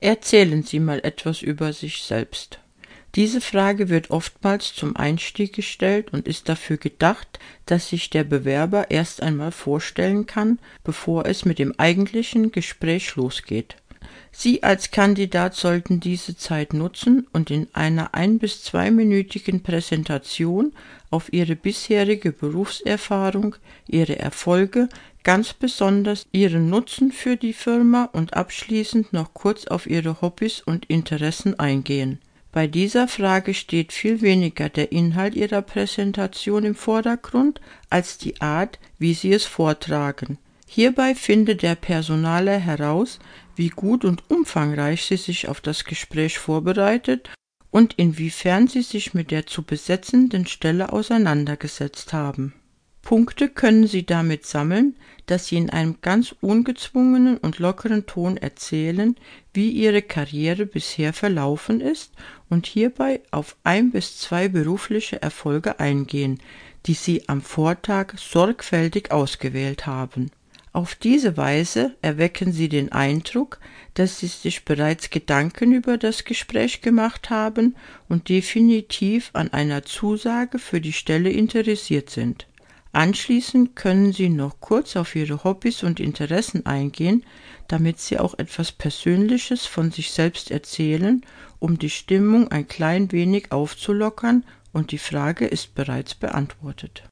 Erzählen Sie mal etwas über sich selbst. Diese Frage wird oftmals zum Einstieg gestellt und ist dafür gedacht, dass sich der Bewerber erst einmal vorstellen kann, bevor es mit dem eigentlichen Gespräch losgeht. Sie als Kandidat sollten diese Zeit nutzen und in einer ein bis zweiminütigen Präsentation auf Ihre bisherige Berufserfahrung, Ihre Erfolge, ganz besonders Ihren Nutzen für die Firma und abschließend noch kurz auf Ihre Hobbys und Interessen eingehen. Bei dieser Frage steht viel weniger der Inhalt Ihrer Präsentation im Vordergrund als die Art, wie Sie es vortragen. Hierbei findet der Personaler heraus, wie gut und umfangreich Sie sich auf das Gespräch vorbereitet und inwiefern Sie sich mit der zu besetzenden Stelle auseinandergesetzt haben. Punkte können Sie damit sammeln, dass Sie in einem ganz ungezwungenen und lockeren Ton erzählen, wie Ihre Karriere bisher verlaufen ist und hierbei auf ein bis zwei berufliche Erfolge eingehen, die Sie am Vortag sorgfältig ausgewählt haben. Auf diese Weise erwecken Sie den Eindruck, dass Sie sich bereits Gedanken über das Gespräch gemacht haben und definitiv an einer Zusage für die Stelle interessiert sind. Anschließend können Sie noch kurz auf Ihre Hobbys und Interessen eingehen, damit Sie auch etwas Persönliches von sich selbst erzählen, um die Stimmung ein klein wenig aufzulockern, und die Frage ist bereits beantwortet